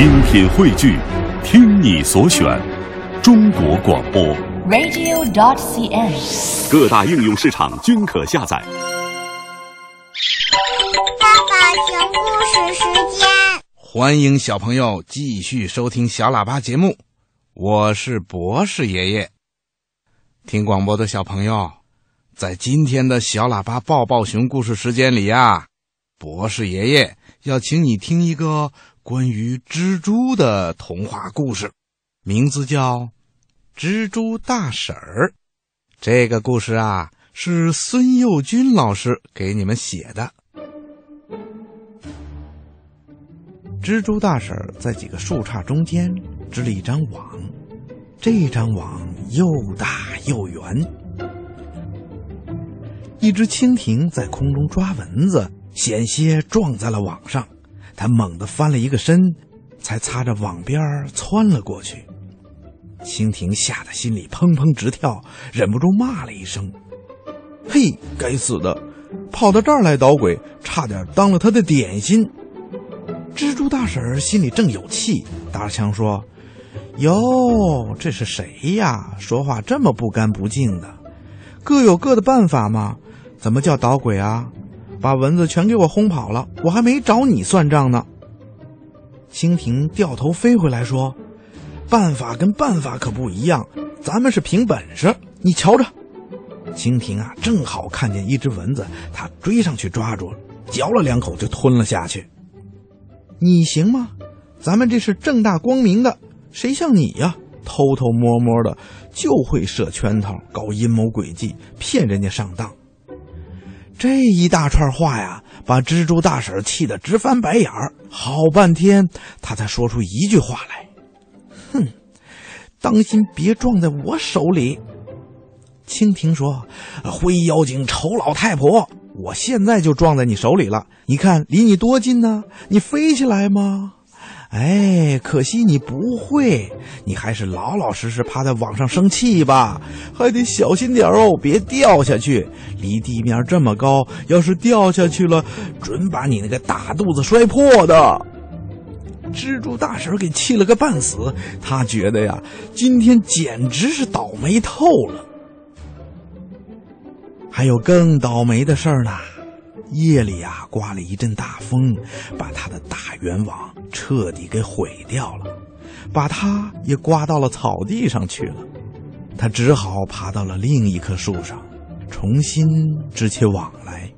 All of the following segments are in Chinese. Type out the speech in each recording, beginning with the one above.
精品汇聚，听你所选，中国广播。radio.dot.cn，。各大应用市场均可下载。爸爸讲故事时间，欢迎小朋友继续收听小喇叭节目，我是博士爷爷。听广播的小朋友，在今天的小喇叭抱抱熊故事时间里呀，博士爷爷要请你听一个关于蜘蛛的童话故事，名字叫《蜘蛛大婶儿》。这个故事啊，是孙幼军老师给你们写的。蜘蛛大婶儿在几个树杈中间织了一张网，这张网又大又圆。一只蜻蜓在空中抓蚊子，险些撞在了网上，他猛地翻了一个身，才擦着网边儿窜了过去。蜻蜓吓得心里砰砰直跳，忍不住骂了一声：“嘿，该死的，跑到这儿来捣鬼，差点当了他的点心。”蜘蛛大婶儿心里正有气，打着枪说：“哟，这是谁呀？说话这么不干不净的，各有各的办法嘛。怎么叫捣鬼啊？把蚊子全给我轰跑了，我还没找你算账呢。”蜻蜓掉头飞回来说：“办法跟办法可不一样，咱们是凭本事，你瞧着。”蜻蜓啊，正好看见一只蚊子，它追上去抓住，嚼了两口就吞了下去。你行吗？咱们这是正大光明的，谁像你呀？偷偷摸摸的就会设圈套、搞阴谋诡计，骗人家上当。这一大串话呀，把蜘蛛大婶气得直翻白眼儿，好半天，她才说出一句话来：“哼，当心别撞在我手里。”蜻蜓说：“灰妖精、丑老太婆。”我现在就撞在你手里了，你看离你多近呢？你飞起来吗？哎，可惜你不会，你还是老老实实趴在网上生气吧，还得小心点哦，别掉下去。离地面这么高，要是掉下去了，准把你那个大肚子摔破的。蜘蛛大婶给气了个半死，她觉得呀，今天简直是倒霉透了。还有更倒霉的事儿呢，夜里、啊、刮了一阵大风，把他的大圆网彻底给毁掉了，把他也刮到了草地上去了。他只好爬到了另一棵树上，重新织起网来。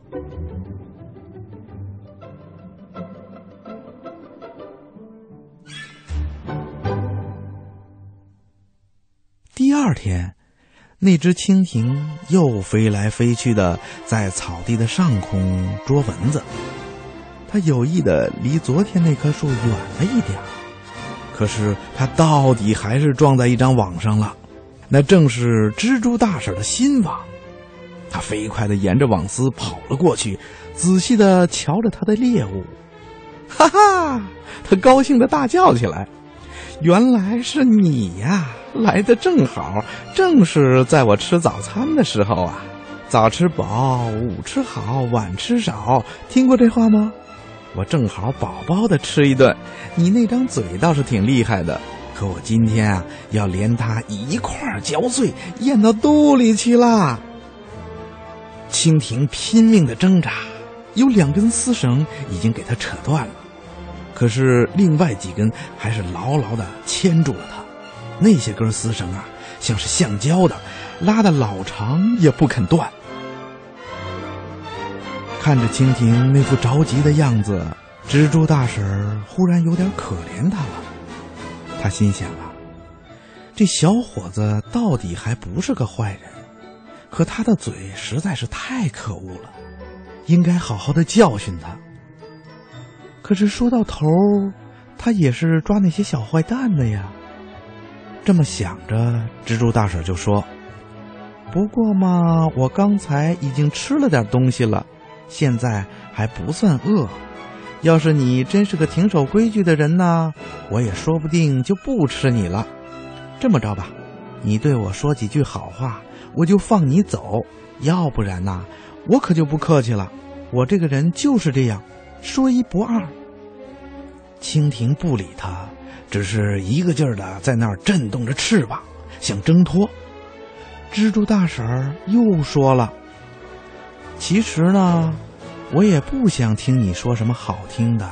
第二天。那只蜻蜓又飞来飞去的，在草地的上空捉蚊子。它有意的离昨天那棵树远了一点，可是它到底还是撞在一张网上了。那正是蜘蛛大婶的新网。它飞快的沿着网丝跑了过去，仔细的瞧着它的猎物。哈哈，它高兴的大叫起来：“原来是你呀！”来的正好，正是在我吃早餐的时候啊！早吃饱，午吃好，晚吃少，听过这话吗？我正好饱饱的吃一顿。你那张嘴倒是挺厉害的，可我今天啊，要连它一块嚼碎，咽到肚里去啦！蜻蜓拼命的挣扎，有两根丝绳已经给它扯断了，可是另外几根还是牢牢的牵住了它。那些根丝绳啊，像是橡胶的，拉的老长也不肯断。看着蜻蜓那副着急的样子，蜘蛛大婶忽然有点可怜他了。他心想啊，这小伙子到底还不是个坏人，可他的嘴实在是太可恶了，应该好好的教训他。可是说到头，他也是抓那些小坏蛋的呀。这么想着，蜘蛛大婶就说：“不过嘛，我刚才已经吃了点东西了，现在还不算饿。要是你真是个挺守规矩的人呢，我也说不定就不吃你了。这么着吧，你对我说几句好话，我就放你走；要不然呐，我可就不客气了。我这个人就是这样，说一不二。”蜻蜓不理他，只是一个劲儿的在那儿震动着翅膀，想挣脱。蜘蛛大婶儿又说了：“其实呢，我也不想听你说什么好听的。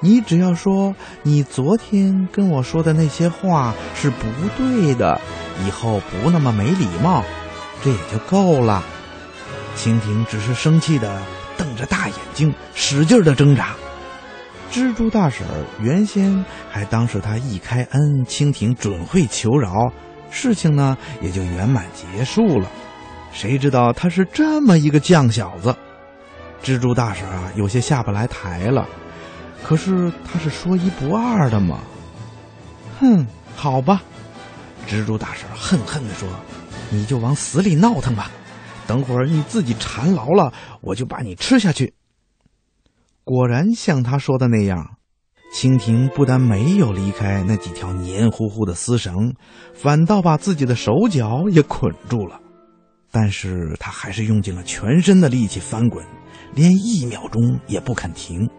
你只要说你昨天跟我说的那些话是不对的，以后不那么没礼貌，这也就够了。”蜻蜓只是生气的着大眼睛，使劲的挣扎。蜘蛛大婶原先还当是他一开恩，蜻蜓准会求饶。事情呢也就圆满结束了，谁知道他是这么一个犟小子，蜘蛛大婶啊有些下不来台了。可是他是说一不二的嘛。哼，好吧，蜘蛛大婶恨恨地说：“你就往死里闹腾吧，等会儿你自己馋牢了，我就把你吃下去。”果然像他说的那样。蜻蜓不但没有离开那几条黏糊糊的丝绳，反倒把自己的手脚也捆住了。但是他还是用尽了全身的力气翻滚，连一秒钟也不肯停。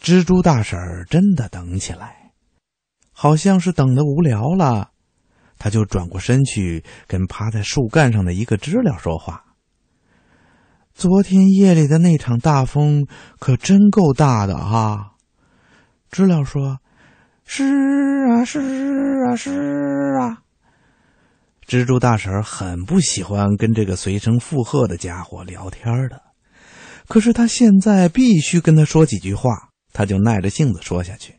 蜘蛛大婶儿真的等起来，好像是等得无聊了，他就转过身去跟趴在树干上的一个知了说话。昨天夜里的那场大风可真够大的哈，知了说：“是啊，是啊，是啊。”蜘蛛大婶很不喜欢跟这个随声附和的家伙聊天的，可是他现在必须跟他说几句话，他就耐着性子说下去。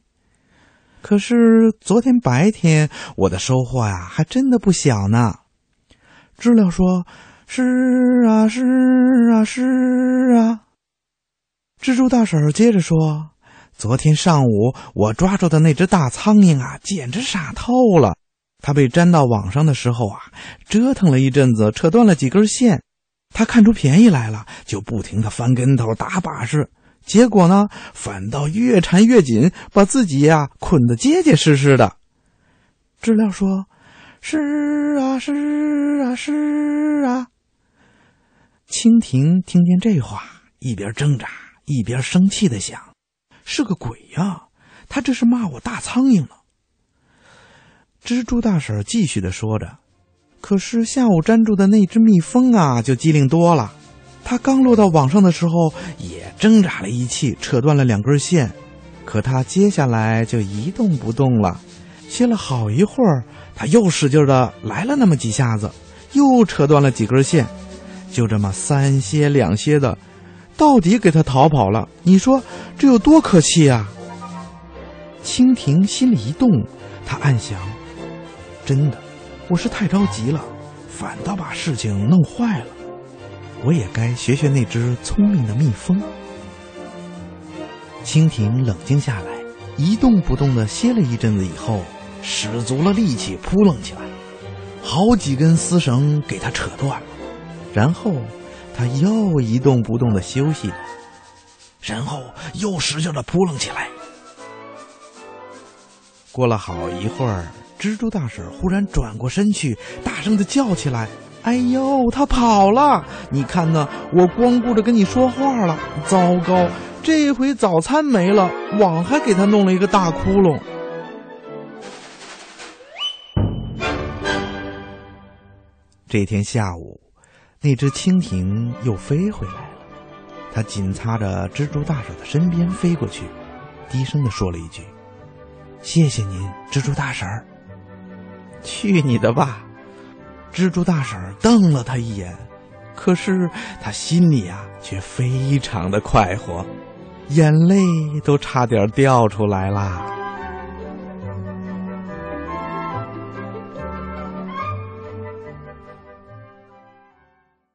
可是昨天白天我的收获呀，还真的不小呢。知了说。是啊，是啊，是啊。蜘蛛大婶接着说：“昨天上午我抓住的那只大苍蝇啊，简直傻透了。它被粘到网上的时候啊，折腾了一阵子，扯断了几根线。它看出便宜来了，就不停的翻跟头、打把式。结果呢，反倒越缠越紧，把自己呀捆得结结实实的。”知了说：“是啊，是啊，是啊。”蜻蜓听见这话，一边挣扎一边生气的想：“是个鬼呀，他这是骂我大苍蝇呢。”蜘蛛大婶继续的说着：“可是下午粘住的那只蜜蜂啊，就机灵多了。它刚落到网上的时候，也挣扎了一气，扯断了两根线。可它接下来就一动不动了。歇了好一会儿，它又使劲的来了那么几下子，又扯断了几根线。”就这么三歇两歇的，到底给他逃跑了。你说这有多可气啊！蜻蜓心里一动，他暗想：真的，我是太着急了，反倒把事情弄坏了。我也该学学那只聪明的蜜蜂。蜻蜓冷静下来，一动不动的歇了一阵子以后，使足了力气扑棱起来，好几根丝绳给它扯断了。然后，它又一动不动的休息，然后又使劲的扑棱起来。过了好一会儿，蜘蛛大婶忽然转过身去，大声的叫起来：“哎呦，他跑了！你看呢？我光顾着跟你说话了，糟糕！这回早餐没了，网还给他弄了一个大窟窿。”这天下午。那只蜻蜓又飞回来了，它紧擦着蜘蛛大婶的身边飞过去，低声的说了一句：“谢谢您，蜘蛛大婶儿。”去你的吧！蜘蛛大婶瞪了他一眼，可是他心里啊却非常的快活，眼泪都差点掉出来啦。